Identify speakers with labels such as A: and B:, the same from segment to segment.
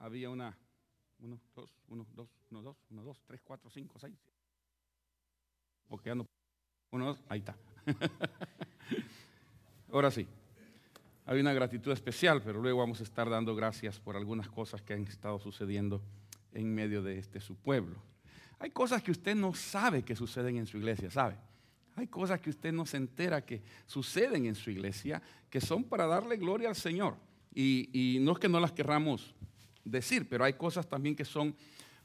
A: había una, uno, dos, uno, dos, uno, dos, uno, dos, tres, cuatro, cinco, seis. Ok, ya no. Uno, dos, ahí está. Ahora sí. Hay una gratitud especial, pero luego vamos a estar dando gracias por algunas cosas que han estado sucediendo en medio de este su pueblo. Hay cosas que usted no sabe que suceden en su iglesia, ¿sabe? Hay cosas que usted no se entera que suceden en su iglesia, que son para darle gloria al Señor. Y, no es que no las querramos decir, pero hay cosas también que son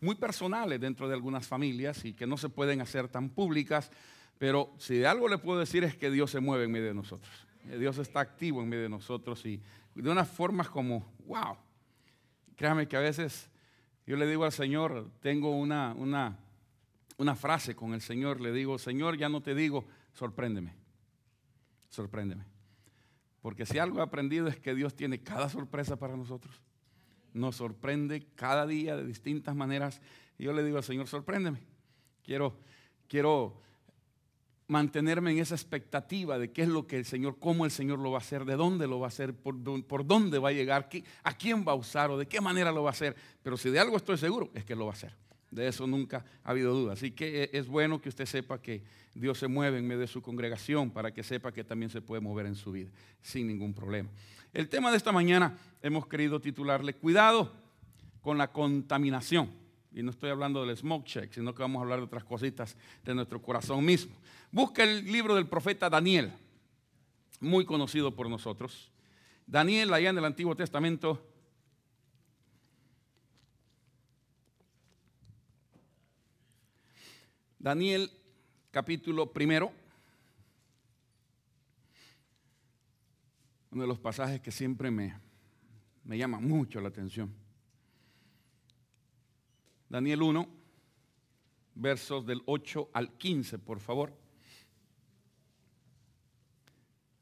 A: muy personales dentro de algunas familias y que no se pueden hacer tan públicas. Pero si de algo le puedo decir es que Dios se mueve en medio de nosotros. Dios está activo en medio de nosotros y de unas formas como, wow. Créame que a veces yo le digo al Señor, tengo una, una, una frase con el Señor, le digo, Señor, ya no te digo, sorpréndeme, sorpréndeme. Porque si algo he aprendido es que Dios tiene cada sorpresa para nosotros. Nos sorprende cada día de distintas maneras. Yo le digo al Señor, sorpréndeme. Quiero, quiero mantenerme en esa expectativa de qué es lo que el Señor, cómo el Señor lo va a hacer, de dónde lo va a hacer, por, por dónde va a llegar, a quién va a usar o de qué manera lo va a hacer. Pero si de algo estoy seguro, es que lo va a hacer. De eso nunca ha habido duda. Así que e, es bueno que usted sepa que Dios se mueve en medio de su congregación para que sepa que también se puede mover en su vida sin ningún problema. El tema de esta mañana hemos querido titularle Cuidado con la contaminación. Y no estoy hablando del smoke check, sino que vamos a hablar de otras cositas de nuestro corazón mismo. Busca el libro del profeta Daniel, muy conocido por nosotros. Daniel, allá en el Antiguo Testamento, Daniel capítulo primero, uno de los pasajes que siempre me, me llama mucho la atención. Daniel 1, versos del 8 al 15, por favor.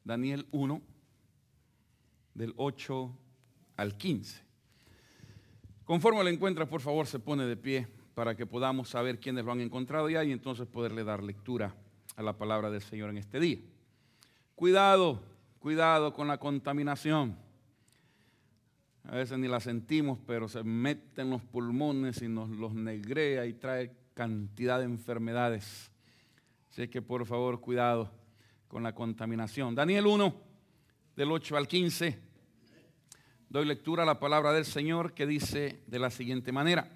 A: Daniel 1, del 8 al 15. Conforme lo encuentra, por favor, se pone de pie para que podamos saber quiénes lo han encontrado ya y entonces poderle dar lectura a la palabra del Señor en este día. Cuidado, cuidado con la contaminación. A veces ni la sentimos, pero se mete en los pulmones y nos los negrea y trae cantidad de enfermedades. Así que por favor, cuidado con la contaminación. Daniel 1, del 8 al 15. Doy lectura a la palabra del Señor que dice de la siguiente manera.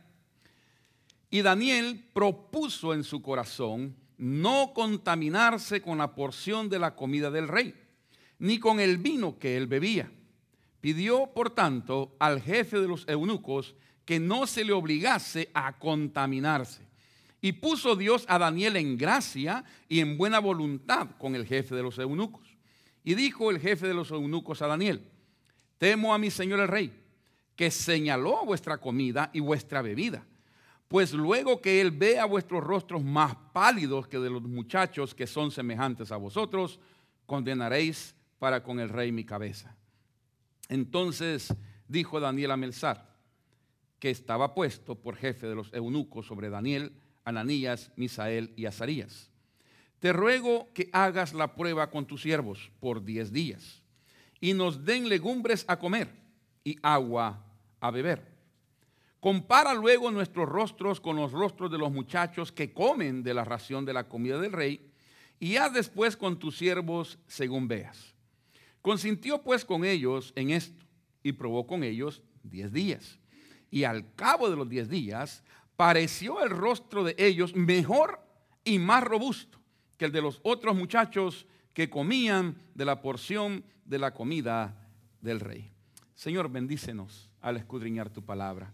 A: Y Daniel propuso en su corazón no contaminarse con la porción de la comida del rey, ni con el vino que él bebía. Pidió, por tanto, al jefe de los eunucos que no se le obligase a contaminarse. Y puso Dios a Daniel en gracia y en buena voluntad con el jefe de los eunucos. Y dijo el jefe de los eunucos a Daniel, temo a mi señor el rey, que señaló vuestra comida y vuestra bebida pues luego que Él vea vuestros rostros más pálidos que de los muchachos que son semejantes a vosotros, condenaréis para con el rey mi cabeza. Entonces dijo Daniel a Melzar, que estaba puesto por jefe de los eunucos sobre Daniel, Ananías, Misael y Azarías. Te ruego que hagas la prueba con tus siervos por diez días y nos den legumbres a comer y agua a beber Compara luego nuestros rostros con los rostros de los muchachos que comen de la ración de la comida del rey, y haz después con tus siervos según veas. Consintió pues con ellos en esto, y probó con ellos diez días. Y al cabo de los diez días, pareció el rostro de ellos mejor y más robusto que el de los otros muchachos que comían de la porción de la comida del rey. Señor, bendícenos al escudriñar tu palabra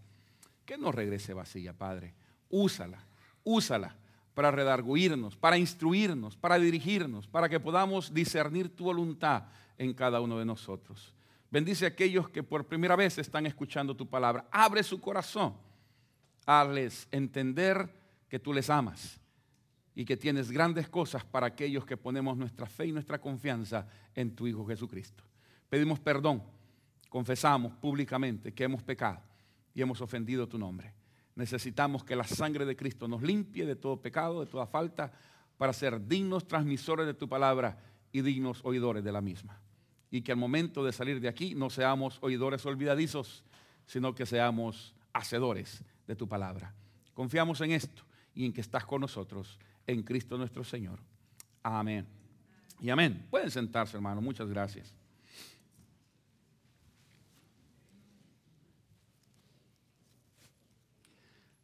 A: que no regrese vacía, Padre. Úsala, úsala para redarguirnos, para instruirnos, para dirigirnos, para que podamos discernir tu voluntad en cada uno de nosotros. Bendice a aquellos que por primera vez están escuchando tu palabra. Abre su corazón. Hazles entender que tú les amas y que tienes grandes cosas para aquellos que ponemos nuestra fe y nuestra confianza en tu Hijo Jesucristo. Pedimos perdón, confesamos públicamente que hemos pecado y hemos ofendido tu nombre. Necesitamos que la sangre de Cristo nos limpie de todo pecado, de toda falta, para ser dignos transmisores de tu palabra y dignos oidores de la misma. Y que al momento de salir de aquí no seamos oidores olvidadizos, sino que seamos hacedores de tu palabra. Confiamos en esto y en que estás con nosotros en Cristo nuestro Señor. Amén. Y amén. Pueden sentarse, hermano. Muchas gracias.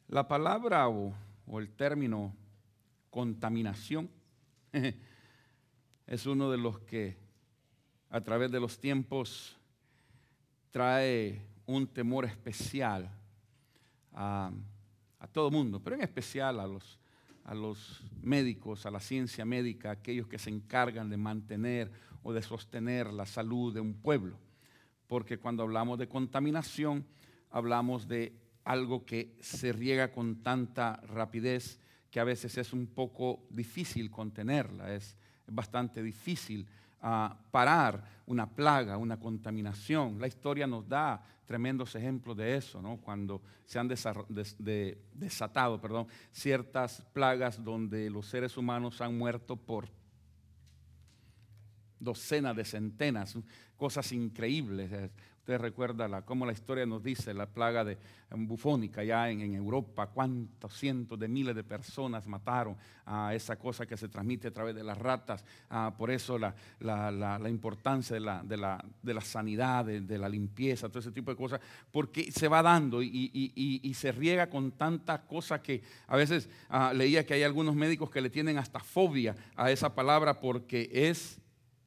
A: La palabra o, o el término contaminación es uno de los que a través de los tiempos trae un temor especial a, a todo mundo, pero en especial a los, a los médicos, a la ciencia médica, aquellos que se encargan de mantener o de sostener la salud de un pueblo. Porque cuando hablamos de contaminación, hablamos de algo que se riega con tanta rapidez que a veces es un poco difícil contenerla, es bastante difícil a parar una plaga, una contaminación. La historia nos da tremendos ejemplos de eso, ¿no? cuando se han desatado perdón, ciertas plagas donde los seres humanos han muerto por docenas de centenas, cosas increíbles. Usted recuerda la, cómo la historia nos dice la plaga de bufónica ya en, Europa, cuántos cientos de miles de personas mataron a esa cosa que se transmite a través de las ratas. por eso la, importancia de la, de la, sanidad, de, la limpieza, todo ese tipo de cosas, porque se va dando y, se riega con tanta cosa que a veces ah, leía que hay algunos médicos que le tienen hasta fobia a esa palabra porque es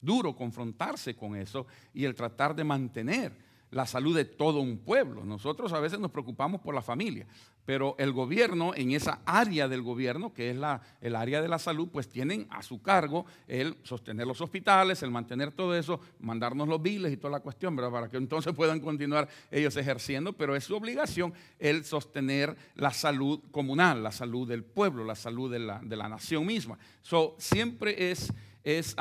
A: duro confrontarse con eso y el tratar de mantener la salud de todo un pueblo. Nosotros a veces nos preocupamos por la familia, pero el gobierno, en esa área del gobierno, que es la, el área de la salud, pues tienen a su cargo el sostener los hospitales, el mantener todo eso, mandarnos los biles y toda la cuestión, ¿verdad? para que entonces puedan continuar ellos ejerciendo, pero es su obligación el sostener la salud comunal, la salud del pueblo, la salud de la, de la nación misma. So, siempre es... es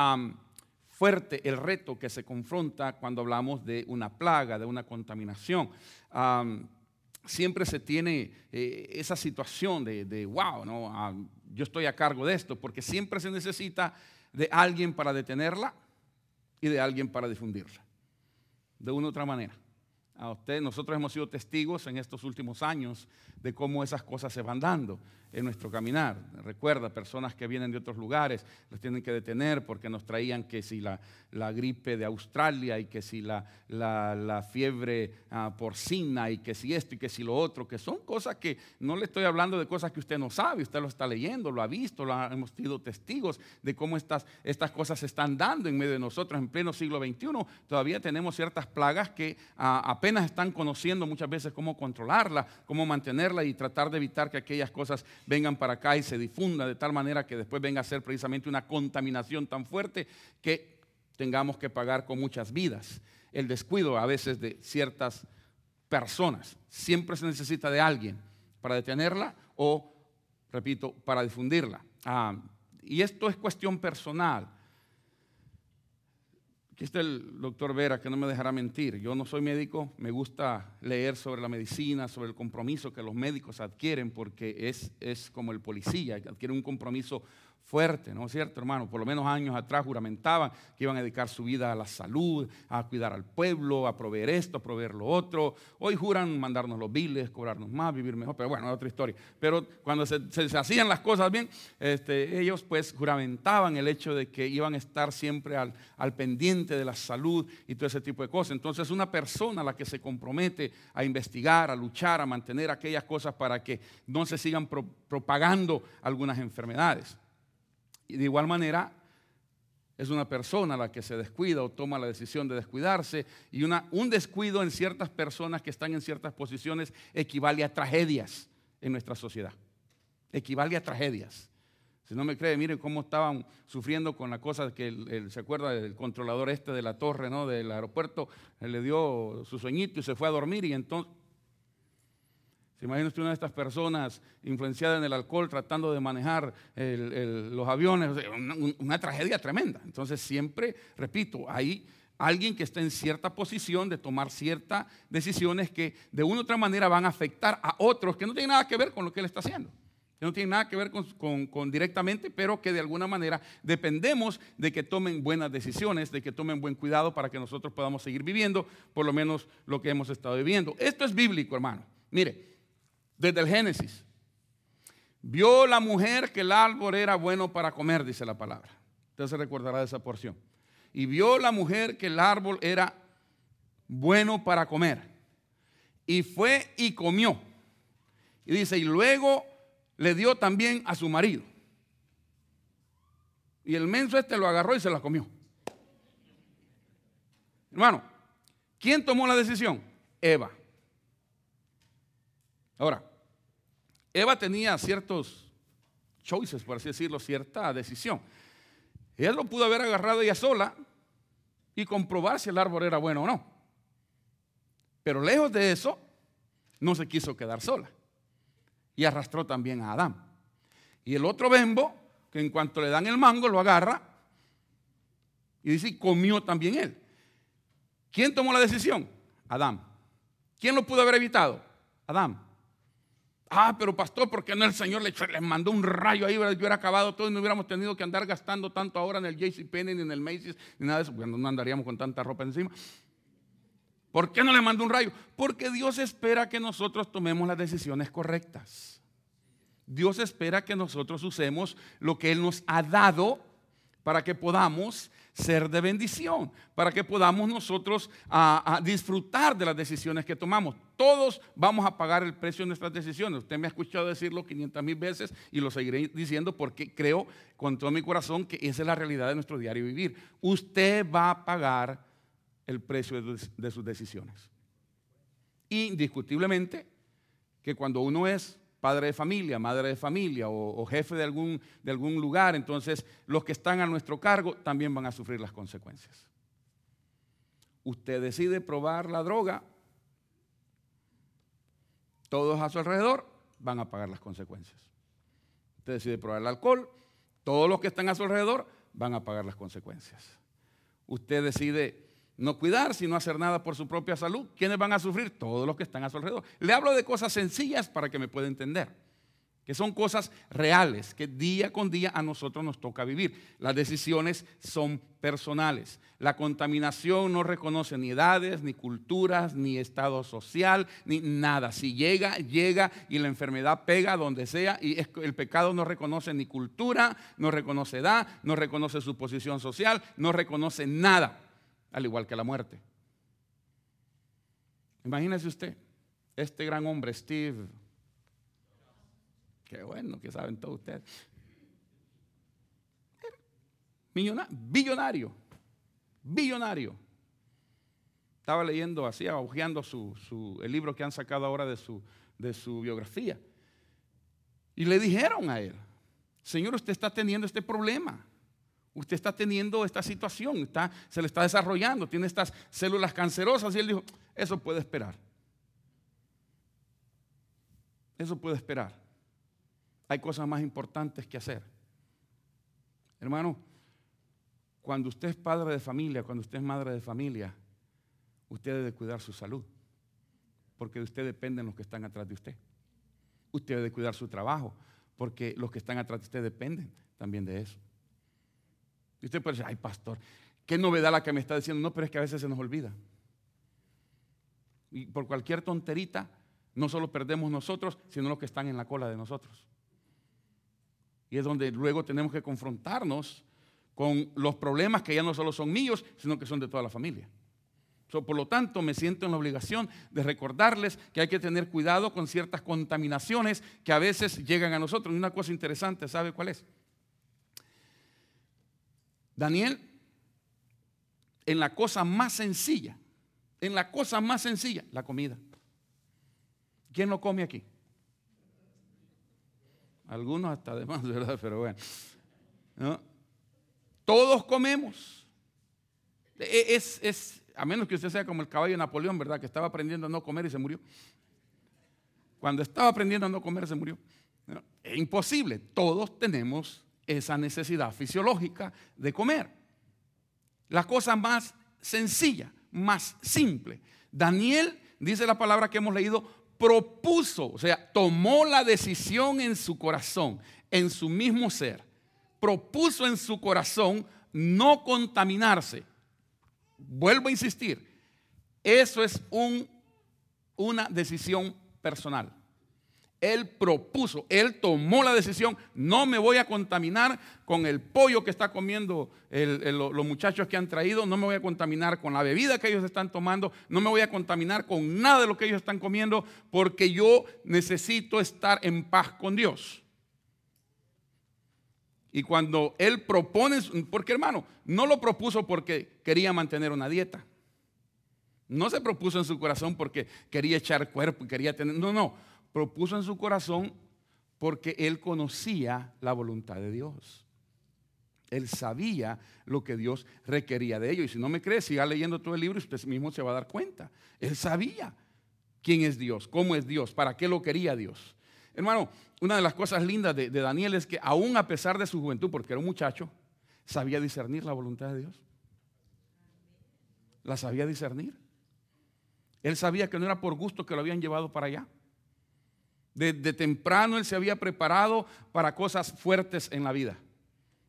A: fuerte el reto que se confronta cuando hablamos de una plaga, de una contaminación. siempre se tiene eh, esa situación de, wow, ¿no? yo estoy a cargo de esto, porque siempre se necesita de alguien para detenerla y de alguien para difundirla, de una u otra manera. A usted, nosotros hemos sido testigos en estos últimos años de cómo esas cosas se van dando en nuestro caminar. Recuerda, personas que vienen de otros lugares, los tienen que detener porque nos traían que si la, gripe de Australia y que si la, la, fiebre ah, porcina y que si esto y que si lo otro, que son cosas que no le estoy hablando de cosas que usted no sabe, usted lo está leyendo, lo ha visto, lo hemos sido testigos de cómo estas, estas cosas se están dando en medio de nosotros en pleno siglo XXI. Todavía tenemos ciertas plagas que ah, apenas están conociendo muchas veces cómo controlarla, cómo mantenerla y tratar de evitar que aquellas cosas vengan para acá y se difunda de tal manera que después venga a ser precisamente una contaminación tan fuerte que tengamos que pagar con muchas vidas. El descuido a veces de ciertas personas. Siempre se necesita de alguien para detenerla o, repito, para difundirla. Ah, y esto es cuestión personal. Aquí está el doctor Vera, que no me dejará mentir. Yo no soy médico, me gusta leer sobre la medicina, sobre el compromiso que los médicos adquieren, porque es, es como el policía, adquiere un compromiso fuerte, ¿no es cierto, hermano? Por lo menos años atrás juramentaban que iban a dedicar su vida a la salud, a cuidar al pueblo, a proveer esto, a proveer lo otro. Hoy juran mandarnos los biles, cobrarnos más, vivir mejor, pero bueno, es otra historia. Pero cuando se, hacían las cosas bien, este, ellos pues juramentaban el hecho de que iban a estar siempre al, pendiente de la salud y todo ese tipo de cosas. Entonces una persona a la que se compromete a investigar, a luchar, a mantener aquellas cosas para que no se sigan propagando algunas enfermedades. Y de igual manera, es una persona la que se descuida o toma la decisión de descuidarse. Y una, un descuido en ciertas personas que están en ciertas posiciones equivale a tragedias en nuestra sociedad. Equivale a tragedias. Si no me cree, miren cómo estaban sufriendo con la cosa que se acuerda del controlador este de la torre, ¿no? Del aeropuerto, le dio su sueñito y se fue a dormir y entonces ¿Se una de estas personas influenciada en el alcohol tratando de manejar los aviones? una, tragedia tremenda. Entonces siempre, repito, hay alguien que está en cierta posición de tomar ciertas decisiones que de una u otra manera van a afectar a otros que no tienen nada que ver con lo que él está haciendo. que no tienen nada que ver con, directamente, pero que de alguna manera dependemos de que tomen buenas decisiones, de que tomen buen cuidado para que nosotros podamos seguir viviendo por lo menos lo que hemos estado viviendo. Esto es bíblico, hermano. Mire, desde el Génesis, vio la mujer que el árbol era bueno para comer, dice la palabra. Usted se recordará de esa porción. Y vio la mujer que el árbol era bueno para comer. Y fue y comió. Y dice, y luego le dio también a su marido. Y el menso este lo agarró y se la comió. Hermano, ¿quién tomó la decisión? Eva. Ahora, Eva tenía ciertos choices, por así decirlo, cierta decisión. Ella lo pudo haber agarrado ella sola y comprobar si el árbol era bueno o no. Pero lejos de eso, no se quiso quedar sola. Y arrastró también a Adán. Y el otro bembo, que en cuanto le dan el mango, lo agarra y dice, comió también él. ¿Quién tomó la decisión? Adán. ¿Quién lo pudo haber evitado? Adán. Ah, pero pastor, ¿por qué no el Señor le, mandó un rayo ahí? Yo hubiera acabado todo y no hubiéramos tenido que andar gastando tanto ahora en el JCPenney, ni en el Macy's, ni nada de eso, porque no andaríamos con tanta ropa encima. ¿Por qué no le mandó un rayo? Porque Dios espera que nosotros tomemos las decisiones correctas. Dios espera que nosotros usemos lo que Él nos ha dado para que podamos ser de bendición, para que podamos nosotros a, disfrutar de las decisiones que tomamos. Todos vamos a pagar el precio de nuestras decisiones. Usted me ha escuchado decirlo 500 mil veces y lo seguiré diciendo porque creo con todo mi corazón que esa es la realidad de nuestro diario vivir. Usted va a pagar el precio de, de sus decisiones. Indiscutiblemente que cuando uno es padre de familia, madre de familia o, jefe de algún, de algún lugar, entonces los que están a nuestro cargo también van a sufrir las consecuencias. Usted decide probar la droga, todos a su alrededor van a pagar las consecuencias. Usted decide probar el alcohol, todos los que están a su alrededor van a pagar las consecuencias. Usted decide no cuidar, sino hacer nada por su propia salud. ¿Quiénes van a sufrir? Todos los que están a su alrededor. Le hablo de cosas sencillas para que me pueda entender, que son cosas reales, que día con día a nosotros nos toca vivir. Las decisiones son personales. La contaminación no reconoce ni edades, ni culturas, ni estado social, ni nada. Si llega, llega y la enfermedad pega donde sea y el pecado no reconoce ni cultura, no reconoce edad, no reconoce su posición social, no reconoce nada al igual que la muerte. Imagínese usted, este gran hombre, Steve, qué bueno que saben todos ustedes, billonario, billonario. Estaba leyendo así, agujeando su, el libro que han sacado ahora de su, de su biografía. Y le dijeron a él, Señor, usted está teniendo este problema. Usted está teniendo esta situación, se le está desarrollando, tiene estas células cancerosas y él dijo, eso puede esperar. Eso puede esperar. Hay cosas más importantes que hacer. Hermano, cuando usted es padre de familia, cuando usted es madre de familia, usted debe cuidar su salud, porque de usted dependen los que están atrás de usted. Usted debe cuidar su trabajo, porque los que están atrás de usted dependen también de eso. Y usted puede decir, ay pastor, qué novedad la que me está diciendo. No, pero es que a veces se nos olvida. Y por cualquier tonterita, no solo perdemos nosotros, sino los que están en la cola de nosotros. Y es donde luego tenemos que confrontarnos con los problemas que ya no solo son míos, sino que son de toda la familia. por lo tanto, me siento en la obligación de recordarles que hay que tener cuidado con ciertas contaminaciones que a veces llegan a nosotros. Y una cosa interesante, ¿sabe cuál es? Daniel, en la cosa más sencilla, en la cosa más sencilla, la comida. ¿Quién lo come aquí? Algunos hasta además, ¿verdad? Pero bueno. Todos comemos. E, es, es, a menos que usted sea como el caballo de Napoleón, ¿verdad? Que estaba aprendiendo a no comer y se murió. Cuando estaba aprendiendo a no comer, se murió. Es imposible. Todos tenemos esa necesidad fisiológica de comer. La cosa más sencilla, más simple. Daniel, dice la palabra que hemos leído, propuso, o sea, tomó la decisión en su corazón, en su mismo ser, propuso en su corazón no contaminarse. Vuelvo a insistir, eso es un, una decisión personal. Él propuso, él tomó la decisión, no me voy a contaminar con el pollo que está comiendo los muchachos que han traído, no me voy a contaminar con la bebida que ellos están tomando, no me voy a contaminar con nada de lo que ellos están comiendo, porque yo necesito estar en paz con Dios. Y cuando él propone, porque hermano, no lo propuso porque quería mantener una dieta. No se propuso en su corazón porque quería echar cuerpo y quería tener, no, no propuso en su corazón porque él conocía la voluntad de Dios. Él sabía lo que Dios requería de ellos. Y si no me cree, siga leyendo todo el libro y usted mismo se va a dar cuenta. Él sabía quién es Dios, cómo es Dios, para qué lo quería Dios. Hermano, una de las cosas lindas de, de Daniel es que aún a pesar de su juventud, porque era un muchacho, sabía discernir la voluntad de Dios. La sabía discernir. Él sabía que no era por gusto que lo habían llevado para allá. Desde temprano él se había preparado para cosas fuertes en la vida.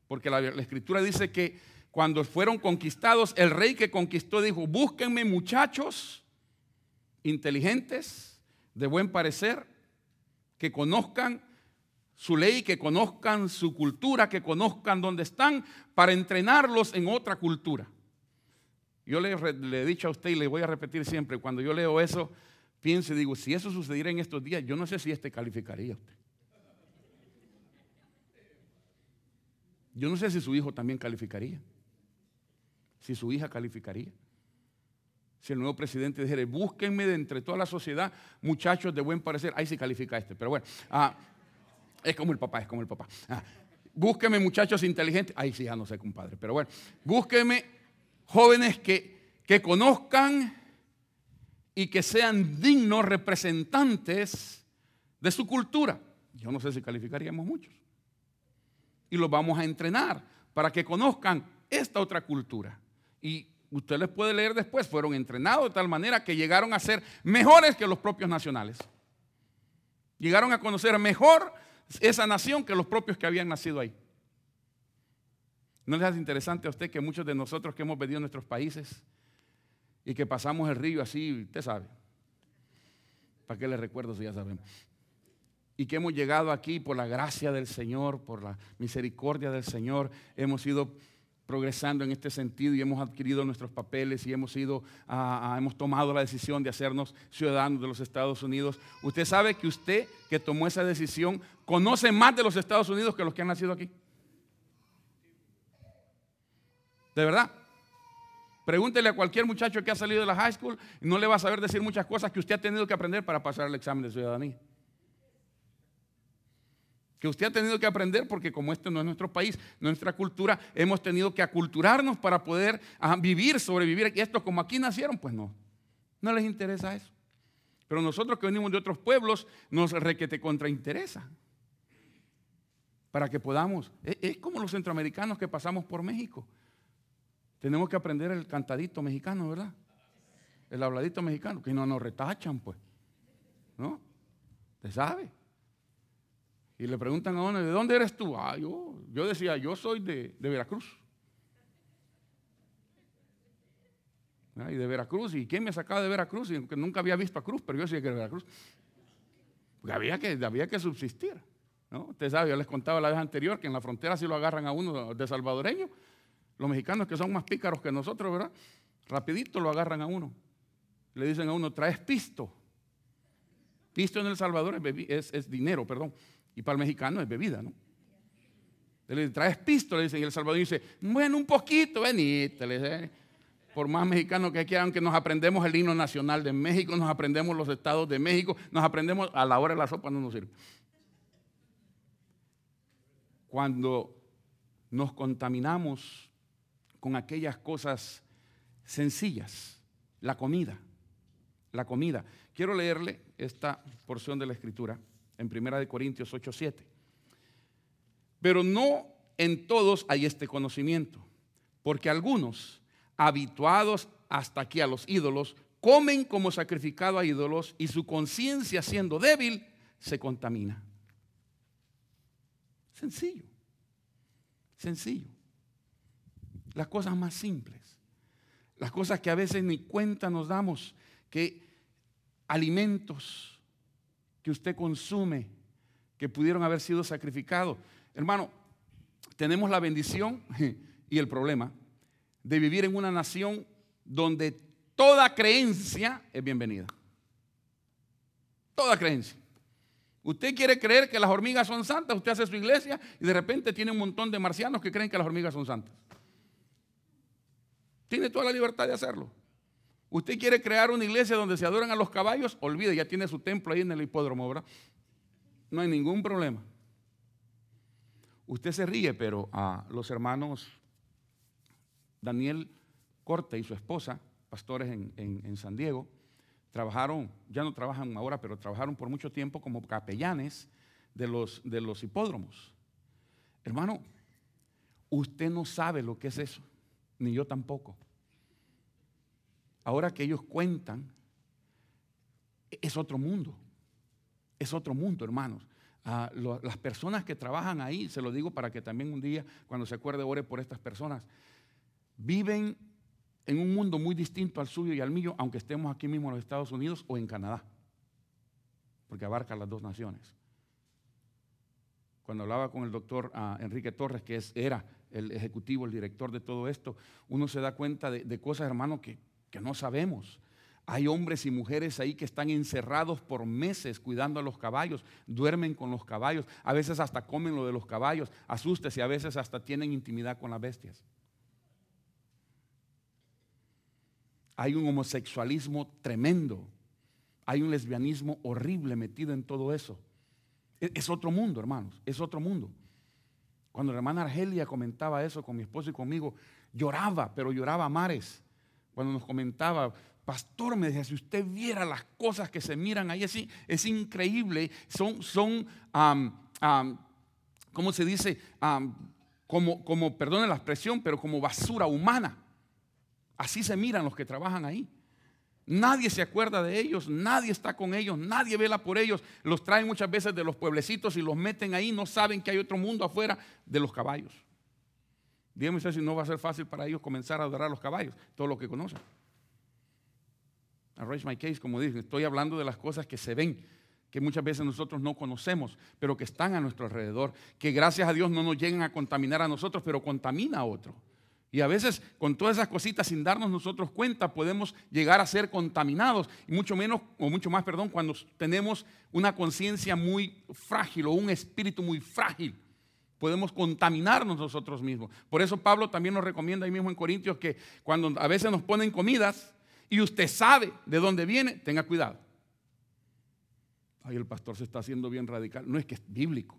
A: Porque la, escritura dice que cuando fueron conquistados, el rey que conquistó dijo, búsquenme muchachos inteligentes, de buen parecer, que conozcan su ley, que conozcan su cultura, que conozcan dónde están, para entrenarlos en otra cultura. Yo le, le, he dicho a usted y le voy a repetir siempre, cuando yo leo eso, pienso y digo, si eso sucediera en estos días, yo no sé si este calificaría usted. Yo no sé si su hijo también calificaría. Si su hija calificaría. Si el nuevo presidente dijera, búsquenme de entre toda la sociedad muchachos de buen parecer, ahí sí califica este. Pero bueno, ah, es como el papá, es como el papá. Ah, búsquenme muchachos inteligentes, ahí sí ya no sé, compadre. Pero bueno, búsquenme jóvenes que, que conozcan y que sean dignos representantes de su cultura. Yo no sé si calificaríamos muchos. Y los vamos a entrenar para que conozcan esta otra cultura. Y usted les puede leer después, fueron entrenados de tal manera que llegaron a ser mejores que los propios nacionales. Llegaron a conocer mejor esa nación que los propios que habían nacido ahí. ¿No les hace interesante a usted que muchos de nosotros que hemos venido a nuestros países y que pasamos el río así, usted sabe. ¿Para qué le recuerdo si ya sabemos? Y que hemos llegado aquí por la gracia del Señor, por la misericordia del Señor, hemos ido progresando en este sentido y hemos adquirido nuestros papeles y hemos ido hemos tomado la decisión de hacernos ciudadanos de los Estados Unidos. Usted sabe que usted que tomó esa decisión conoce más de los Estados Unidos que los que han nacido aquí. De verdad. Pregúntele a cualquier muchacho que ha salido de la high school y no le va a saber decir muchas cosas que usted ha tenido que aprender para pasar el examen de ciudadanía. Que usted ha tenido que aprender porque como este no es nuestro país, nuestra cultura, hemos tenido que aculturarnos para poder vivir, sobrevivir. Y estos como aquí nacieron, pues no. No les interesa eso. Pero nosotros que venimos de otros pueblos, nos requete contrainteresa. Para que podamos. es como los centroamericanos que pasamos por México. Tenemos que aprender el cantadito mexicano, ¿verdad? El habladito mexicano, que no nos retachan, pues. ¿No? ¿Te sabe? Y le preguntan a uno, ¿de dónde eres tú? Ah, yo, yo decía, yo soy de, Veracruz. Ah, y de Veracruz, ¿y quién me sacaba de Veracruz? Y nunca había visto a Cruz, pero yo sí que de Veracruz. Porque había que, había que subsistir. ¿no? Usted sabe, yo les contaba la vez anterior que en la frontera si lo agarran a uno de salvadoreño, los mexicanos que son más pícaros que nosotros, ¿verdad? Rapidito lo agarran a uno. Le dicen a uno, traes pisto. Pisto en El Salvador es, dinero, perdón. Y para el mexicano es bebida, ¿no? Le dicen, traes pisto, le dicen. Y El Salvador dice, bueno, un poquito, venite. Le dice, por más mexicano que quieran, que nos aprendemos el himno nacional de México, nos aprendemos los estados de México, nos aprendemos a la hora de la sopa, no nos sirve. Cuando nos contaminamos con aquellas cosas sencillas, la comida, la comida. Quiero leerle esta porción de la escritura en Primera de Corintios 8:7. Pero no en todos hay este conocimiento, porque algunos, habituados hasta aquí a los ídolos, comen como sacrificado a ídolos y su conciencia siendo débil se contamina. Sencillo, sencillo. Las cosas más simples, las cosas que a veces ni cuenta nos damos, que alimentos que usted consume, que pudieron haber sido sacrificados. Hermano, tenemos la bendición y el problema de vivir en una nación donde toda creencia es bienvenida. Toda creencia. Usted quiere creer que las hormigas son santas, usted hace su iglesia y de repente tiene un montón de marcianos que creen que las hormigas son santas. Tiene toda la libertad de hacerlo. Usted quiere crear una iglesia donde se adoran a los caballos, olvide, ya tiene su templo ahí en el hipódromo, ¿verdad? No hay ningún problema. Usted se ríe, pero a los hermanos Daniel Corte y su esposa, pastores en, San Diego, trabajaron, ya no trabajan ahora, pero trabajaron por mucho tiempo como capellanes de los, de los hipódromos. Hermano, usted no sabe lo que es eso, ni yo tampoco. Ahora que ellos cuentan, es otro mundo. Es otro mundo, hermanos. Ah, las personas que trabajan ahí, se lo digo para que también un día, cuando se acuerde, ore por estas personas, viven en un mundo muy distinto al suyo y al mío, aunque estemos aquí mismo en los Estados Unidos o en Canadá, porque abarca las dos naciones. Cuando hablaba con el doctor ah, Enrique Torres, que es, era el ejecutivo, el director de todo esto, uno se da cuenta de, cosas, hermano, que, que no sabemos. Hay hombres y mujeres ahí que están encerrados por meses cuidando a los caballos, duermen con los caballos, a veces hasta comen lo de los caballos, asústese, a veces hasta tienen intimidad con las bestias. Hay un homosexualismo tremendo. Hay un lesbianismo horrible metido en todo eso. Es otro mundo, hermanos. Es otro mundo. Cuando la hermana Argelia comentaba eso con mi esposo y conmigo, lloraba, pero lloraba a mares. Cuando nos comentaba, pastor, me decía, si usted viera las cosas que se miran ahí, así, es increíble. Son, son ¿cómo se dice? como, como, perdone la expresión, pero como basura humana. Así se miran los que trabajan ahí. Nadie se acuerda de ellos, nadie está con ellos, nadie vela por ellos. Los traen muchas veces de los pueblecitos y los meten ahí, no saben que hay otro mundo afuera de los caballos. Dígame usted si no va a ser fácil para ellos comenzar a adorar a los caballos, todo lo que conocen. A raise my case, como dije, estoy hablando de las cosas que se ven, que muchas veces nosotros no conocemos, pero que están a nuestro alrededor, que gracias a Dios no nos llegan a contaminar a nosotros, pero contamina a otro. Y a veces con todas esas cositas sin darnos nosotros cuenta podemos llegar a ser contaminados, y mucho menos o mucho más, perdón, cuando tenemos una conciencia muy frágil o un espíritu muy frágil. Podemos contaminarnos nosotros mismos. Por eso Pablo también nos recomienda ahí mismo en Corintios que cuando a veces nos ponen comidas y usted sabe de dónde viene, tenga cuidado. Ay, el pastor se está haciendo bien radical. No es que es bíblico.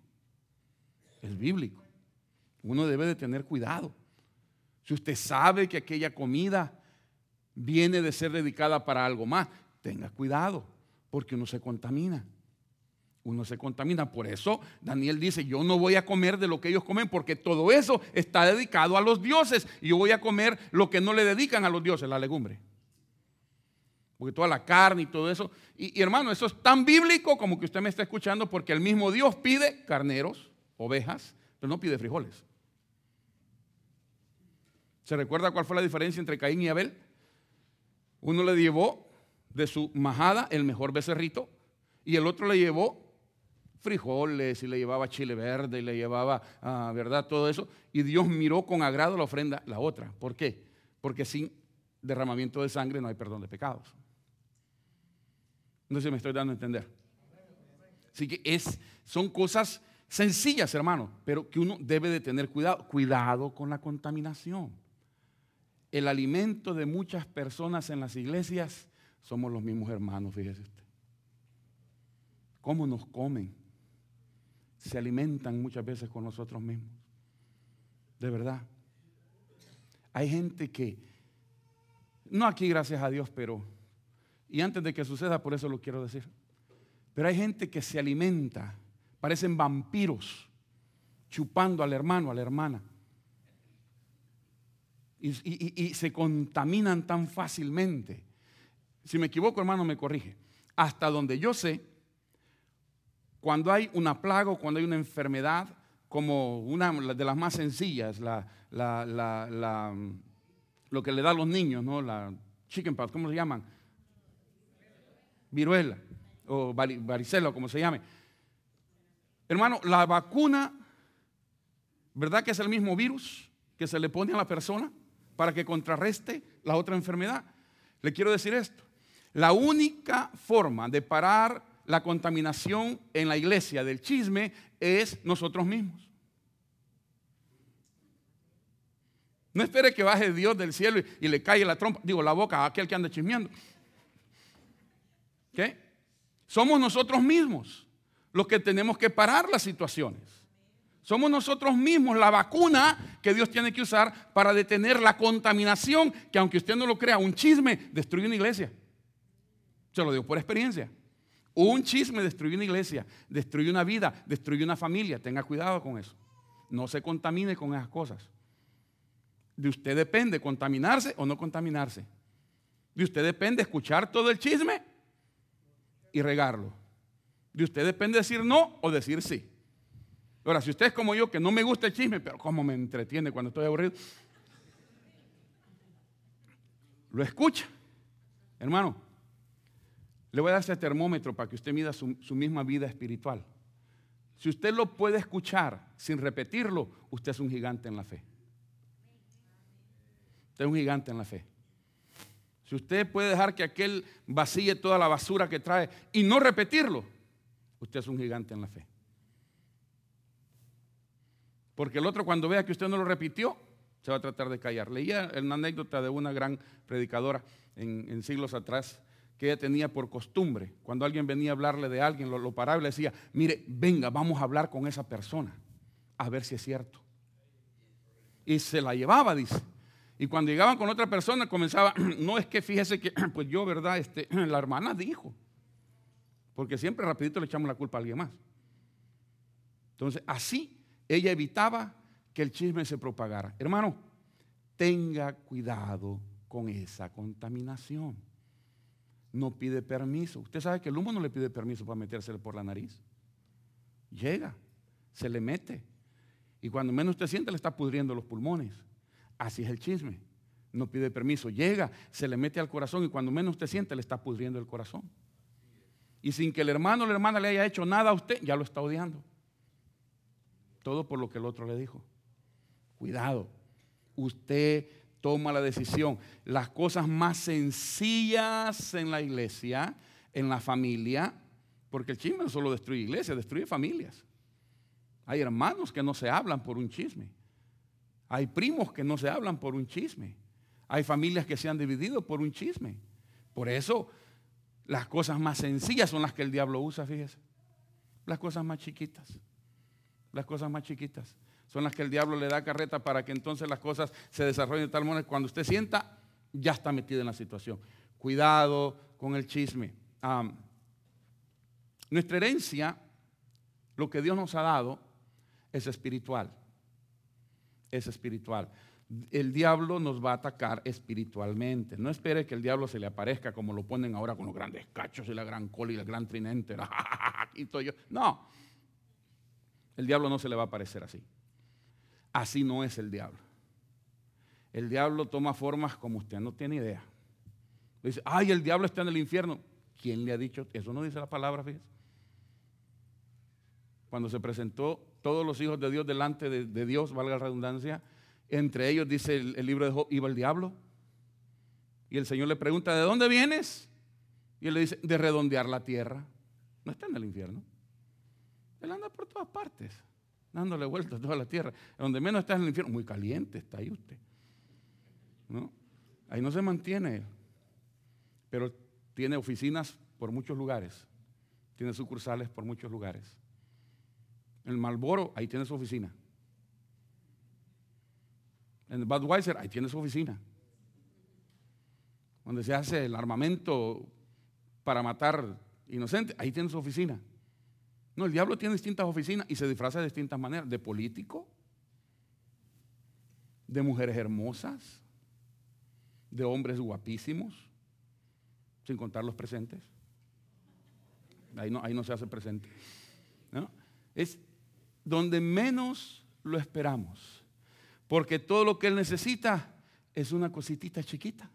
A: Es bíblico. Uno debe de tener cuidado. Si usted sabe que aquella comida viene de ser dedicada para algo más, tenga cuidado, porque uno se contamina. Uno se contamina. Por eso Daniel dice, yo no voy a comer de lo que ellos comen, porque todo eso está dedicado a los dioses. Y yo voy a comer lo que no le dedican a los dioses, la legumbre. Porque toda la carne y todo eso. Y, hermano, eso es tan bíblico como que usted me está escuchando, porque el mismo Dios pide carneros, ovejas, pero no pide frijoles. ¿Se recuerda cuál fue la diferencia entre Caín y Abel? Uno le llevó de su majada el mejor becerrito y el otro le llevó frijoles y le llevaba chile verde y le llevaba, ah, ¿verdad? Todo eso. Y Dios miró con agrado la ofrenda, la otra. ¿Por qué? Porque sin derramamiento de sangre no hay perdón de pecados. No sé si me estoy dando a entender. Así que es, son cosas sencillas, hermano, pero que uno debe de tener cuidado. Cuidado con la contaminación el alimento de muchas personas en las iglesias somos los mismos hermanos, fíjese usted. ¿Cómo nos comen? Se alimentan muchas veces con nosotros mismos. De verdad. Hay gente que, no aquí gracias a Dios, pero, y antes de que suceda, por eso lo quiero decir, pero hay gente que se alimenta, parecen vampiros, chupando al hermano, a la hermana y, se contaminan tan fácilmente. Si me equivoco, hermano, me corrige. Hasta donde yo sé, cuando hay una plaga o cuando hay una enfermedad, como una de las más sencillas, la, lo que le da a los niños, ¿no? La chickenpox, ¿cómo se llaman? Viruela o varicela, como se llame. Hermano, la vacuna, ¿verdad que es el mismo virus que se le pone a la persona para que contrarreste la otra enfermedad? Le quiero decir esto. La única forma de parar la contaminación en la iglesia del chisme es nosotros mismos. No espere que baje Dios del cielo y, le caiga la trompa, digo, la boca a aquel que anda chismeando. ¿Qué? Somos nosotros mismos los que tenemos que parar las situaciones. Somos nosotros mismos la vacuna que Dios tiene que usar para detener la contaminación que aunque usted no lo crea, un chisme destruye una iglesia. Se lo digo por experiencia. Un chisme destruye una iglesia, destruye una vida, destruye una familia. Tenga cuidado con eso. No se contamine con esas cosas. De usted depende contaminarse o no contaminarse. De usted depende escuchar todo el chisme y regarlo. De usted depende decir no o decir sí. Ahora, si usted es como yo, que no me gusta el chisme, pero como me entretiene cuando estoy aburrido, lo escucha. Hermano, le voy a dar este termómetro para que usted mida su, su misma vida espiritual. Si usted lo puede escuchar sin repetirlo, usted es un gigante en la fe. Usted es un gigante en la fe. Si usted puede dejar que aquel vacíe toda la basura que trae y no repetirlo, usted es un gigante en la fe. Porque el otro cuando vea que usted no lo repitió, se va a tratar de callar. Leía una anécdota de una gran predicadora en, siglos atrás que ella tenía por costumbre, cuando alguien venía a hablarle de alguien, lo, lo paraba y le decía, mire, venga, vamos a hablar con esa persona, a ver si es cierto. Y se la llevaba, dice. Y cuando llegaban con otra persona comenzaba, no es que fíjese que, pues yo, ¿verdad? Este, la hermana dijo. Porque siempre rapidito le echamos la culpa a alguien más. Entonces, así ella evitaba que el chisme se propagara. Hermano, tenga cuidado con esa contaminación. No pide permiso. Usted sabe que el humo no le pide permiso para metérselo por la nariz. Llega, se le mete. Y cuando menos usted siente, le está pudriendo los pulmones. Así es el chisme. No pide permiso. Llega, se le mete al corazón y cuando menos usted siente le está pudriendo el corazón. Y sin que el hermano o la hermana le haya hecho nada a usted, ya lo está odiando. Todo por lo que el otro le dijo. Cuidado. Usted toma la decisión. Las cosas más sencillas en la iglesia, en la familia, porque el chisme no solo destruye iglesias, destruye familias. Hay hermanos que no se hablan por un chisme. Hay primos que no se hablan por un chisme. Hay familias que se han dividido por un chisme. Por eso las cosas más sencillas son las que el diablo usa, fíjese. Las cosas más chiquitas. Las cosas más chiquitas. Son las que el diablo le da carreta para que entonces las cosas se desarrollen de tal manera que cuando usted sienta, ya está metido en la situación. Cuidado con el chisme. nuestra herencia, lo que Dios nos ha dado, es espiritual es espiritual. El diablo nos va a atacar espiritualmente. No espere que el diablo se le aparezca como lo ponen ahora con los grandes cachos y la gran cola y la gran trinente. No. El diablo no se le va a aparecer así. Así no es el diablo. El diablo toma formas como usted no tiene idea. Dice, ay, el diablo está en el infierno. ¿Quién le ha dicho? Eso no dice la palabra, fíjese. Cuando se presentó todos los hijos de Dios delante de, Dios, valga la redundancia. Entre ellos dice el, libro de Job, iba el diablo. Y el Señor le pregunta, ¿de dónde vienes? Y él le dice, de redondear la tierra. No está en el infierno. Él anda por todas partes, dándole vueltas a toda la tierra. Donde menos está en el infierno, muy caliente está ahí usted. Ahí no se mantiene él. Pero tiene oficinas por muchos lugares. Tiene sucursales por muchos lugares. En Malboro, ahí tiene su oficina. En Budweiser, ahí tiene su oficina. Donde se hace el armamento para matar inocentes, ahí tiene su oficina. No, el diablo tiene distintas oficinas y se disfraza de distintas maneras. De político, de mujeres hermosas, de hombres guapísimos, sin contar los presentes. Ahí no, se hace presente. Es donde menos lo esperamos. Porque todo lo que Él necesita es una cositita chiquita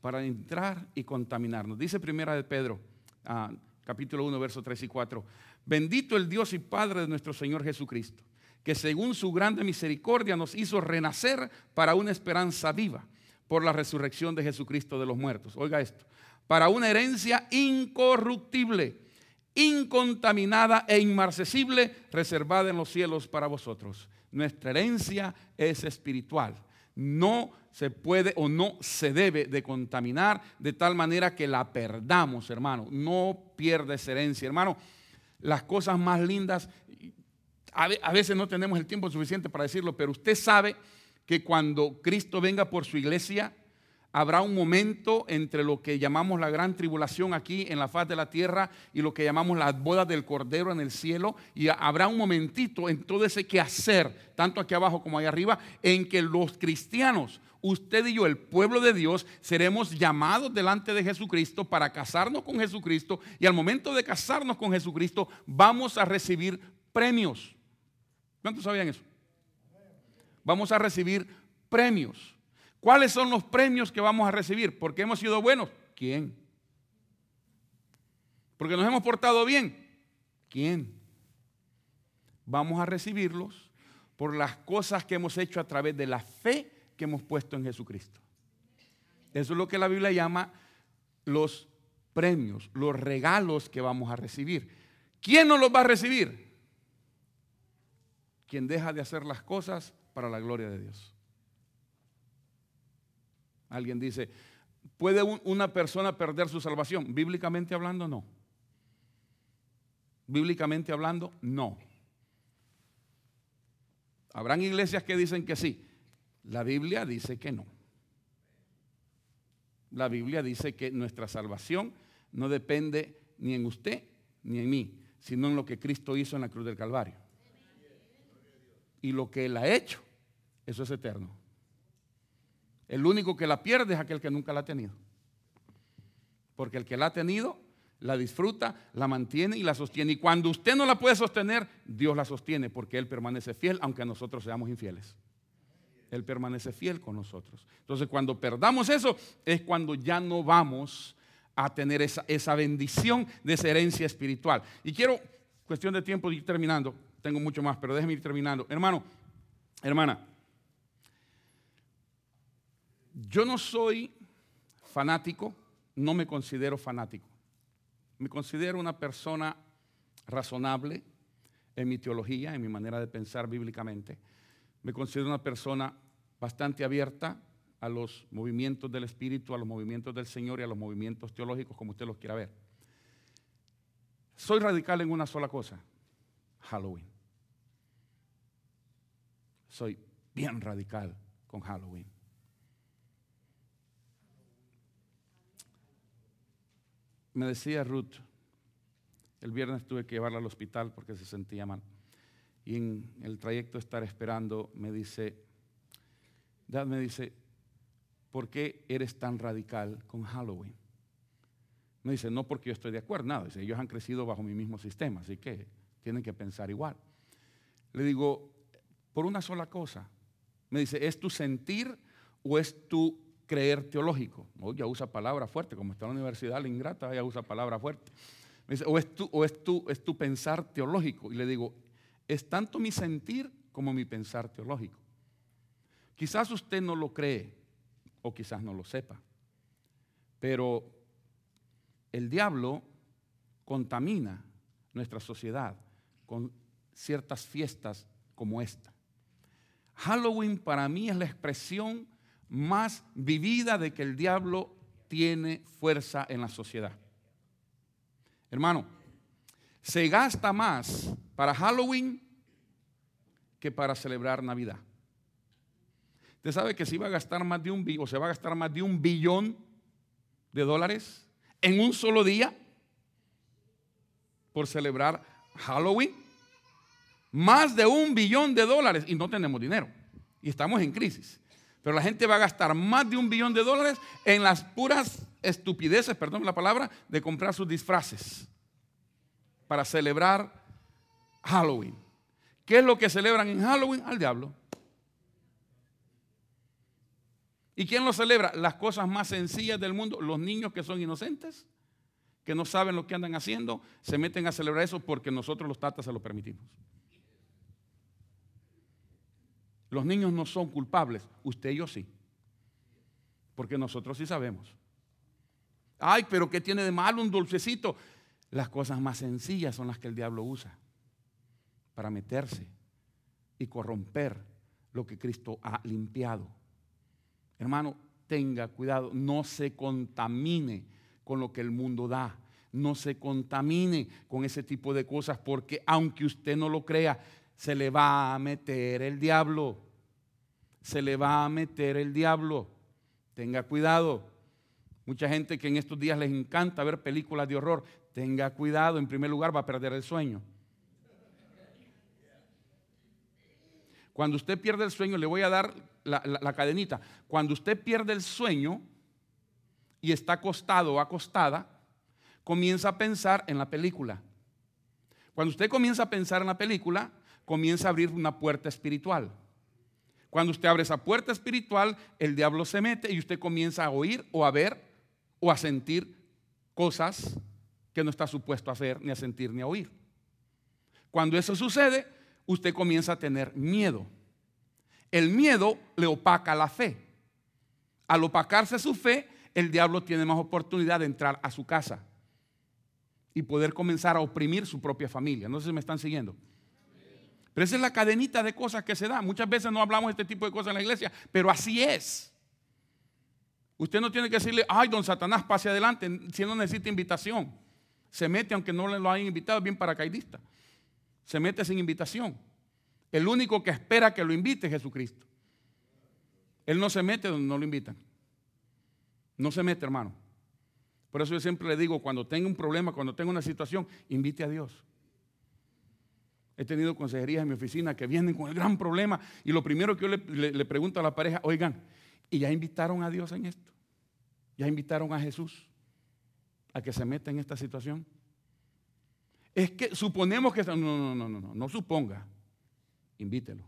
A: para entrar y contaminarnos. Dice primera de Pedro, ah, capítulo 1, versos 3 y 4. Bendito el Dios y Padre de nuestro Señor Jesucristo, que según su grande misericordia nos hizo renacer para una esperanza viva por la resurrección de Jesucristo de los muertos. Oiga esto, para una herencia incorruptible, incontaminada e inmarcesible, reservada en los cielos para vosotros. Nuestra herencia es espiritual. No se puede o no se debe de contaminar de tal manera que la perdamos, hermano. No pierdes herencia, hermano. Las cosas más lindas, a veces no tenemos el tiempo suficiente para decirlo, pero usted sabe que cuando Cristo venga por su iglesia, habrá un momento entre lo que llamamos la gran tribulación aquí en la faz de la tierra y lo que llamamos las bodas del Cordero en el cielo. Y habrá un momentito en todo ese quehacer, tanto aquí abajo como ahí arriba, en que los cristianos, usted y yo, el pueblo de Dios, seremos llamados delante de Jesucristo para casarnos con Jesucristo. Y al momento de casarnos con Jesucristo, vamos a recibir premios. ¿Cuántos sabían eso? Vamos a recibir premios. ¿Cuáles son los premios que vamos a recibir? ¿Porque hemos sido buenos? ¿Quién? ¿Porque nos hemos portado bien? ¿Quién? Vamos a recibirlos por las cosas que hemos hecho a través de la fe que hemos puesto en Jesucristo. Eso es lo que la Biblia llama los premios, los regalos que vamos a recibir. ¿Quién nos los va a recibir? Quien deja de hacer las cosas para la gloria de Dios. Alguien dice, ¿puede una persona perder su salvación? Bíblicamente hablando, no. Bíblicamente hablando, no. Habrán iglesias que dicen que sí. La Biblia dice que no. La Biblia dice que nuestra salvación no depende ni en usted ni en mí, sino en lo que Cristo hizo en la cruz del Calvario. Y lo que Él ha hecho, eso es eterno. El único que la pierde es aquel que nunca la ha tenido. Porque el que la ha tenido, la disfruta, la mantiene y la sostiene. Y cuando usted no la puede sostener, Dios la sostiene porque Él permanece fiel aunque nosotros seamos infieles. Él permanece fiel con nosotros. Entonces cuando perdamos eso es cuando ya no vamos a tener esa, bendición de esa herencia espiritual. Y quiero, cuestión de tiempo, ir terminando. Tengo mucho más, pero déjeme ir terminando. Hermano, hermana, yo no soy fanático, no me considero fanático. Me considero una persona razonable en mi teología, en mi manera de pensar bíblicamente. Me considero una persona bastante abierta a los movimientos del Espíritu, a los movimientos del Señor y a los movimientos teológicos, como usted los quiera ver. Soy radical en una sola cosa, Halloween. Soy bien radical con Halloween. Me decía Ruth, el viernes tuve que llevarla al hospital porque se sentía mal. Y en el trayecto de estar esperando, me dice, Dad me dice, ¿por qué eres tan radical con Halloween? Me dice, no porque yo estoy de acuerdo, nada. Dice, ellos han crecido bajo mi mismo sistema, así que tienen que pensar igual. Le digo, por una sola cosa. Me dice, ¿es tu sentir o es tu creer teológico. O ya usa palabra fuerte, como está en la universidad, la ingrata, ya usa palabra fuerte. o es, tu, o es, tu, es tu pensar teológico. Y le digo, es tanto mi sentir como mi pensar teológico. Quizás usted no lo cree o quizás no lo sepa, pero el diablo contamina nuestra sociedad con ciertas fiestas como esta. Halloween para mí es la expresión más vivida de que el diablo tiene fuerza en la sociedad. Hermano, se gasta más para Halloween que para celebrar Navidad. Usted sabe que se va a gastar más de un o se va a gastar más de un billón de dólares en un solo día por celebrar Halloween. Más de un billón de dólares y no tenemos dinero y estamos en crisis. Pero la gente va a gastar más de un billón de dólares en las puras estupideces, perdón la palabra, de comprar sus disfraces para celebrar Halloween. ¿Qué es lo que celebran en Halloween? Al diablo. ¿Y quién lo celebra? Las cosas más sencillas del mundo. Los niños que son inocentes, que no saben lo que andan haciendo, se meten a celebrar eso porque nosotros los tatas se lo permitimos. Los niños no son culpables, usted y yo sí. Porque nosotros sí sabemos. Ay, pero ¿qué tiene de malo un dulcecito? Las cosas más sencillas son las que el diablo usa para meterse y corromper lo que Cristo ha limpiado. Hermano, tenga cuidado, no se contamine con lo que el mundo da. No se contamine con ese tipo de cosas porque aunque usted no lo crea, se le va a meter el diablo. Se le va a meter el diablo. Tenga cuidado. Mucha gente que en estos días les encanta ver películas de horror, tenga cuidado. En primer lugar va a perder el sueño. Cuando usted pierde el sueño, le voy a dar la, cadenita. Cuando usted pierde el sueño y está acostado o acostada, comienza a pensar en la película. Cuando usted comienza a pensar en la película, comienza a abrir una puerta espiritual. Cuando usted abre esa puerta espiritual, el diablo se mete y usted comienza a oír o a ver o a sentir cosas que no está supuesto a hacer, ni a sentir, ni a oír. Cuando eso sucede, usted comienza a tener miedo. El miedo le opaca la fe. Al opacarse su fe, el diablo tiene más oportunidad de entrar a su casa y poder comenzar a oprimir su propia familia. No sé si me están siguiendo. Pero esa es la cadenita de cosas que se da. Muchas veces no hablamos de este tipo de cosas en la iglesia, pero así es. Usted no tiene que decirle, ay, don Satanás, pase adelante, si no necesita invitación. Se mete aunque no lo hayan invitado, bien paracaidista se mete sin invitación. El único que espera que lo invite es Jesucristo. Él no se mete donde no lo invitan. No se mete, hermano. Por eso yo siempre le digo, cuando tenga un problema, cuando tenga una situación, invite a Dios. He tenido consejerías en mi oficina que vienen con el gran problema y lo primero que yo le, le pregunto a la pareja, oigan, ¿y ya invitaron a Dios en esto? ¿Ya invitaron a Jesús a que se meta en esta situación? Es que suponemos que... No, no, no, no, no, no suponga. Invítelo.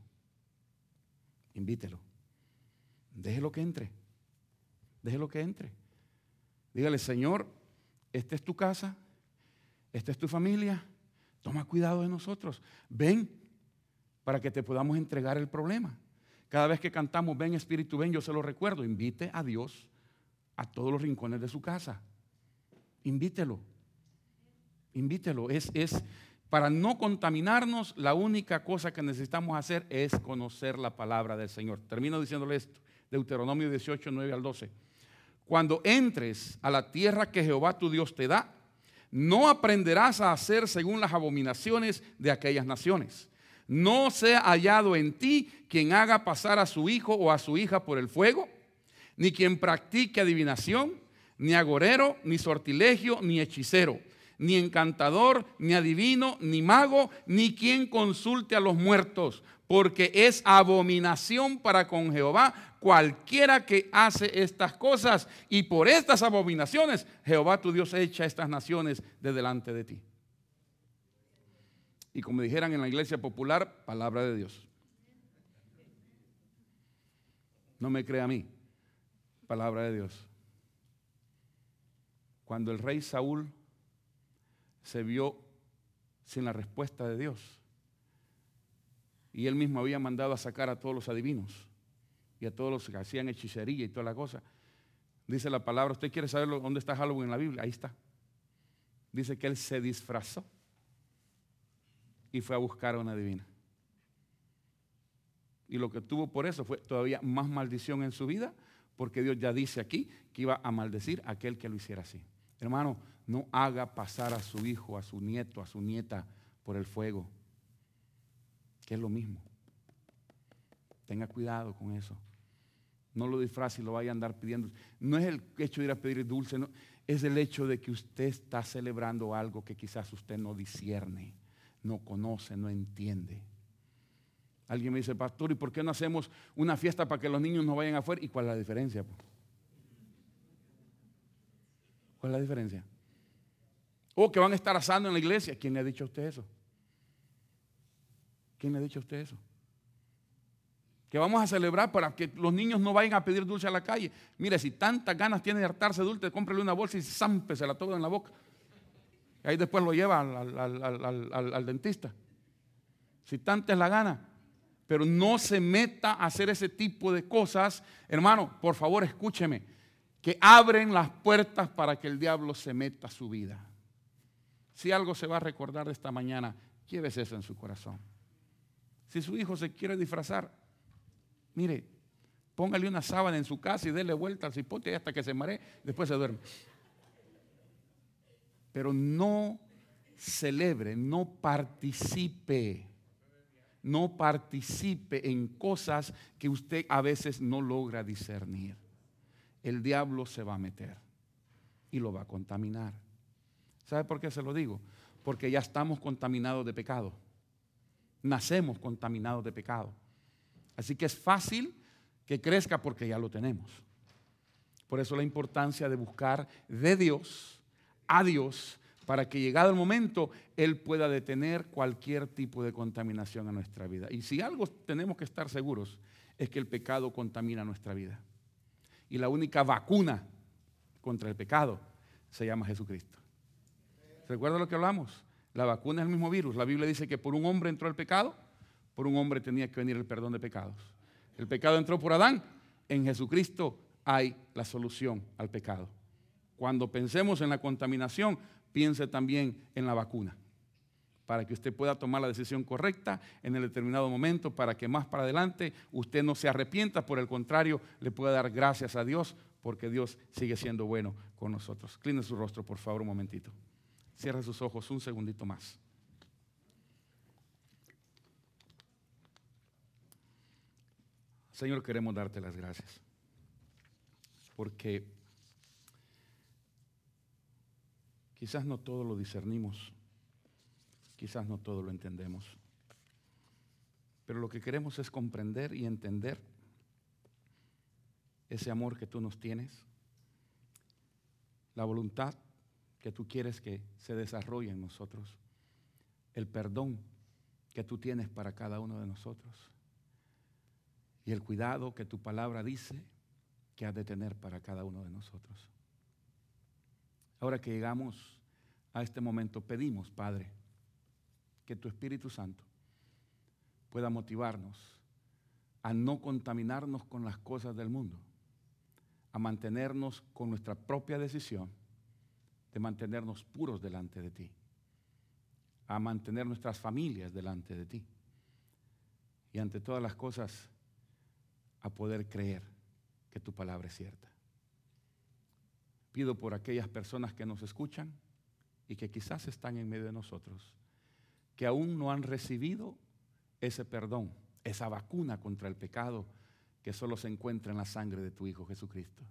A: Invítelo. Déjelo que entre. Déjelo que entre. Dígale, Señor, esta es tu casa, esta es tu familia, toma cuidado de nosotros. Ven para que te podamos entregar el problema. Cada vez que cantamos, ven Espíritu, ven, yo se lo recuerdo, invite a Dios a todos los rincones de su casa. Invítelo. Invítelo. Es, es para no contaminarnos, la única cosa que necesitamos hacer es conocer la palabra del Señor. Termino diciéndole esto, Deuteronomio 18, 9 al 12. Cuando entres a la tierra que Jehová tu Dios te da, no aprenderás a hacer según las abominaciones de aquellas naciones. No sea hallado en ti quien haga pasar a su hijo o a su hija por el fuego, ni quien practique adivinación, ni agorero, ni sortilegio, ni hechicero ni encantador, ni adivino, ni mago, ni quien consulte a los muertos, porque es abominación para con Jehová cualquiera que hace estas cosas. Y por estas abominaciones Jehová tu Dios echa estas naciones de delante de ti. Y como dijeran en la iglesia popular, palabra de Dios. No me crea a mí, palabra de Dios. Cuando el rey Saúl se vio sin la respuesta de Dios. Y él mismo había mandado a sacar a todos los adivinos y a todos los que hacían hechicería y toda la cosa. Dice la palabra, ¿usted quiere saber dónde está Halloween en la Biblia? Ahí está. Dice que él se disfrazó y fue a buscar a una divina. Y lo que tuvo por eso fue todavía más maldición en su vida, porque Dios ya dice aquí que iba a maldecir a aquel que lo hiciera así. Hermano, no haga pasar a su hijo, a su nieto, a su nieta por el fuego, que es lo mismo. Tenga cuidado con eso. No lo disfrace y lo vaya a andar pidiendo. No es el hecho de ir a pedir dulce, no, es el hecho de que usted está celebrando algo que quizás usted no discierne, no conoce, no entiende. Alguien me dice, pastor, ¿y por qué no hacemos una fiesta para que los niños no vayan afuera? ¿Y cuál es la diferencia? ¿Cuál es la diferencia? O que van a estar asando en la iglesia. ¿Quién le ha dicho a usted eso? ¿Quién le ha dicho a usted eso? Que vamos a celebrar para que los niños no vayan a pedir dulce a la calle. Mire, si tantas ganas tiene de hartarse dulce, cómprele una bolsa y zampe, se la toca en la boca. Y ahí después lo lleva al, dentista. Si tanta es la gana. Pero no se meta a hacer ese tipo de cosas. Hermano, por favor, escúcheme. Que abren las puertas para que el diablo se meta a su vida. Si algo se va a recordar de esta mañana, llévese eso en su corazón. Si su hijo se quiere disfrazar, mire, póngale una sábana en su casa y déle vuelta al cipote hasta que se maree, después se duerme. Pero no celebre, no participe, no participe en cosas que usted a veces no logra discernir. El diablo se va a meter y lo va a contaminar. ¿Sabe por qué se lo digo? Porque ya estamos contaminados de pecado. Nacemos contaminados de pecado. Así que es fácil que crezca porque ya lo tenemos. Por eso la importancia de buscar de Dios a Dios para que llegado el momento Él pueda detener cualquier tipo de contaminación en nuestra vida. Y si algo tenemos que estar seguros es que el pecado contamina nuestra vida. Y la única vacuna contra el pecado se llama Jesucristo. ¿Recuerda lo que hablamos? La vacuna es el mismo virus. La Biblia dice que por un hombre entró el pecado, por un hombre tenía que venir el perdón de pecados. El pecado entró por Adán, en Jesucristo hay la solución al pecado. Cuando pensemos en la contaminación, piense también en la vacuna, para que usted pueda tomar la decisión correcta en el determinado momento, para que más para adelante usted no se arrepienta, por el contrario, le pueda dar gracias a Dios, porque Dios sigue siendo bueno con nosotros. Cline su rostro, por favor, un momentito. Cierra sus ojos un segundito más. Señor, queremos darte las gracias. Porque quizás no todo lo discernimos, quizás no todo lo entendemos. Pero lo que queremos es comprender y entender ese amor que tú nos tienes, la voluntad que tú quieres que se desarrolle en nosotros, el perdón que tú tienes para cada uno de nosotros y el cuidado que tu palabra dice que has de tener para cada uno de nosotros. Ahora que llegamos a este momento, pedimos, Padre, que tu Espíritu Santo pueda motivarnos a no contaminarnos con las cosas del mundo, a mantenernos con nuestra propia decisión de mantenernos puros delante de ti, a mantener nuestras familias delante de ti y ante todas las cosas a poder creer que tu palabra es cierta. Pido por aquellas personas que nos escuchan y que quizás están en medio de nosotros, que aún no han recibido ese perdón, esa vacuna contra el pecado que solo se encuentra en la sangre de tu Hijo Jesucristo.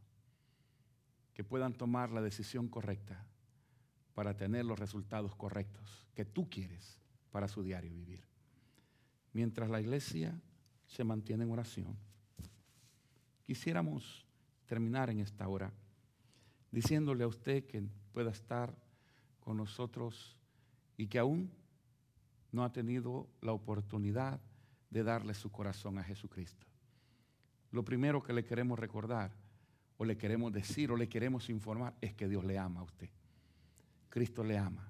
A: Que puedan tomar la decisión correcta para tener los resultados correctos que tú quieres para su diario vivir. Mientras la iglesia se mantiene en oración, quisiéramos terminar en esta hora diciéndole a usted que pueda estar con nosotros y que aún no ha tenido la oportunidad de darle su corazón a Jesucristo. Lo primero que le queremos recordar o le queremos decir o le queremos informar es que Dios le ama a usted. Cristo le ama.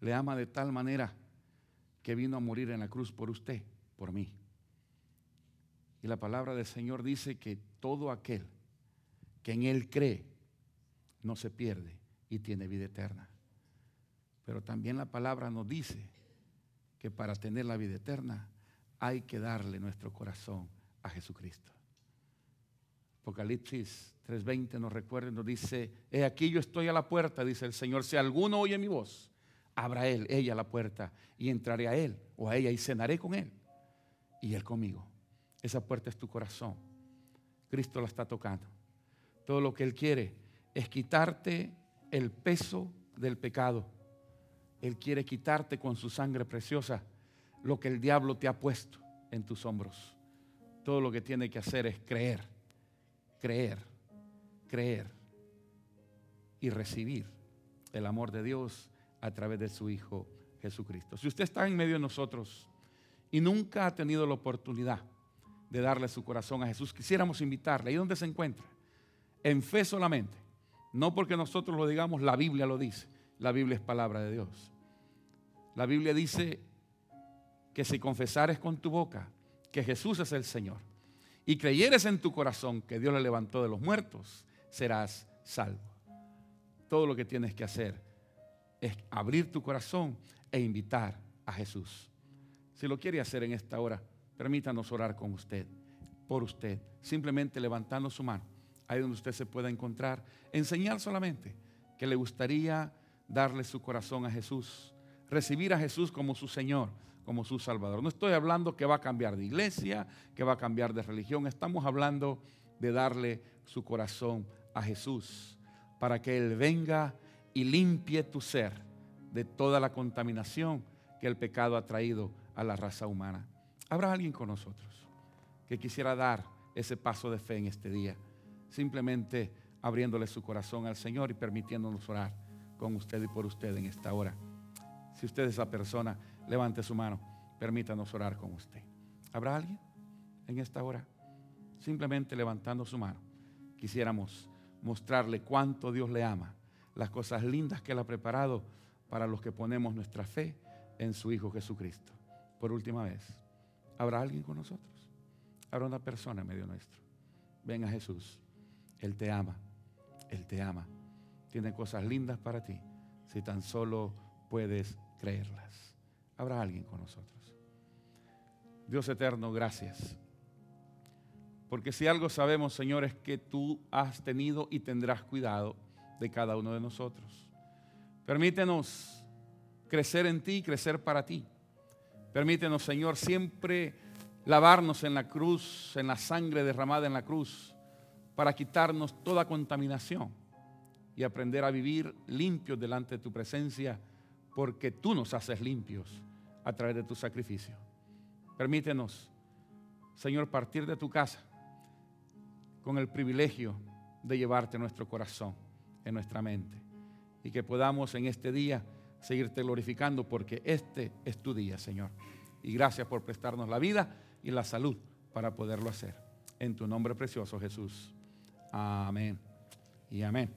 A: Le ama de tal manera que vino a morir en la cruz por usted, por mí. Y la palabra del Señor dice que todo aquel que en Él cree no se pierde y tiene vida eterna. Pero también la palabra nos dice que para tener la vida eterna hay que darle nuestro corazón a Jesucristo. Apocalipsis 3.20 nos recuerda, nos dice, he aquí yo estoy a la puerta, dice el Señor, si alguno oye mi voz, abra él, ella la puerta, y entraré a él o a ella y cenaré con él, y él conmigo. Esa puerta es tu corazón. Cristo la está tocando. Todo lo que Él quiere es quitarte el peso del pecado. Él quiere quitarte con su sangre preciosa lo que el diablo te ha puesto. en tus hombros. Todo lo que tiene que hacer es creer, creer, creer y recibir el amor de Dios a través de su Hijo Jesucristo. Si usted está en medio de nosotros y nunca ha tenido la oportunidad de darle su corazón a Jesús, quisiéramos invitarle, ahí donde se encuentra, en fe solamente, no porque nosotros lo digamos, la Biblia lo dice, la Biblia es palabra de Dios. La Biblia dice que si confesares con tu boca que Jesús es el Señor y creyeres en tu corazón que Dios le levantó de los muertos, serás salvo. Todo lo que tienes que hacer es abrir tu corazón e invitar a Jesús. Si lo quiere hacer en esta hora, permítanos orar con usted, por usted, simplemente levantando su mano, ahí donde usted se pueda encontrar, enseñar solamente que le gustaría darle su corazón a Jesús, recibir a Jesús como su Señor, como su Salvador. No estoy hablando que va a cambiar de iglesia, que va a cambiar de religión, estamos hablando de darle su corazón a Jesús para que Él venga y limpie tu ser de toda la contaminación que el pecado ha traído a la raza humana. ¿Habrá alguien con nosotros que quisiera dar ese paso de fe en este día? Simplemente abriéndole su corazón al Señor y permitiéndonos orar con usted y por usted en esta hora. Si usted es esa persona, levante su mano, permítanos orar con usted. ¿Habrá alguien en esta hora? Simplemente levantando su mano, quisiéramos mostrarle cuánto Dios le ama, las cosas lindas que Él ha preparado para los que ponemos nuestra fe en su Hijo Jesucristo. Por última vez, ¿habrá alguien con nosotros? Habrá una persona en medio nuestro. Ven a Jesús. Él te ama. Él te ama. Tiene cosas lindas para ti si tan solo puedes creerlas. Habrá alguien con nosotros. Dios eterno, gracias. Porque si algo sabemos, Señor, es que tú has tenido y tendrás cuidado de cada uno de nosotros. Permítenos crecer en ti y crecer para ti. Permítenos, Señor, siempre lavarnos en la cruz, en la sangre derramada en la cruz, para quitarnos toda contaminación y aprender a vivir limpios delante de tu presencia, porque tú nos haces limpios a través de tu sacrificio. Permítenos, Señor, partir de tu casa con el privilegio de llevarte nuestro corazón, en nuestra mente, y que podamos en este día seguirte glorificando, porque este es tu día, Señor. Y gracias por prestarnos la vida y la salud para poderlo hacer. En tu nombre precioso, Jesús. Amén y amén.